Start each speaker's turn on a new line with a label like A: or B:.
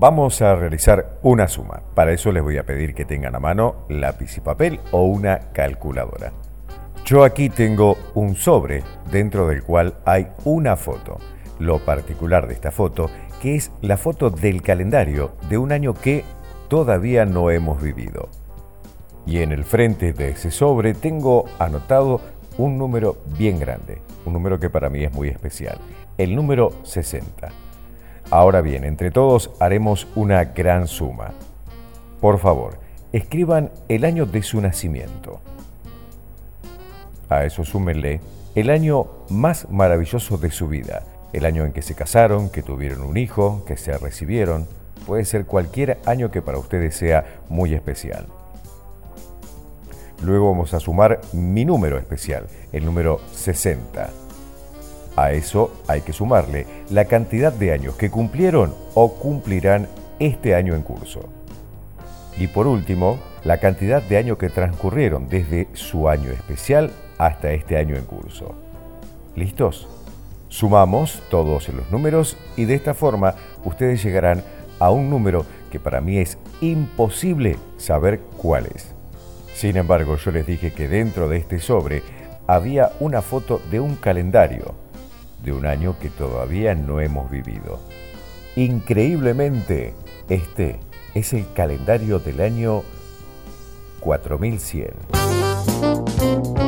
A: Vamos a realizar una suma. Para eso les voy a pedir que tengan a mano lápiz y papel o una calculadora. Yo aquí tengo un sobre dentro del cual hay una foto. Lo particular de esta foto que es la foto del calendario de un año que todavía no hemos vivido. Y en el frente de ese sobre tengo anotado un número bien grande, un número que para mí es muy especial, el número 60. Ahora bien, entre todos haremos una gran suma. Por favor, escriban el año de su nacimiento. A eso súmenle el año más maravilloso de su vida, el año en que se casaron, que tuvieron un hijo, que se recibieron. Puede ser cualquier año que para ustedes sea muy especial. Luego vamos a sumar mi número especial, el número 60. A eso hay que sumarle la cantidad de años que cumplieron o cumplirán este año en curso. Y por último, la cantidad de años que transcurrieron desde su año especial hasta este año en curso. ¿Listos? Sumamos todos los números y de esta forma ustedes llegarán a un número que para mí es imposible saber cuál es. Sin embargo, yo les dije que dentro de este sobre había una foto de un calendario de un año que todavía no hemos vivido. Increíblemente, este es el calendario del año 4100.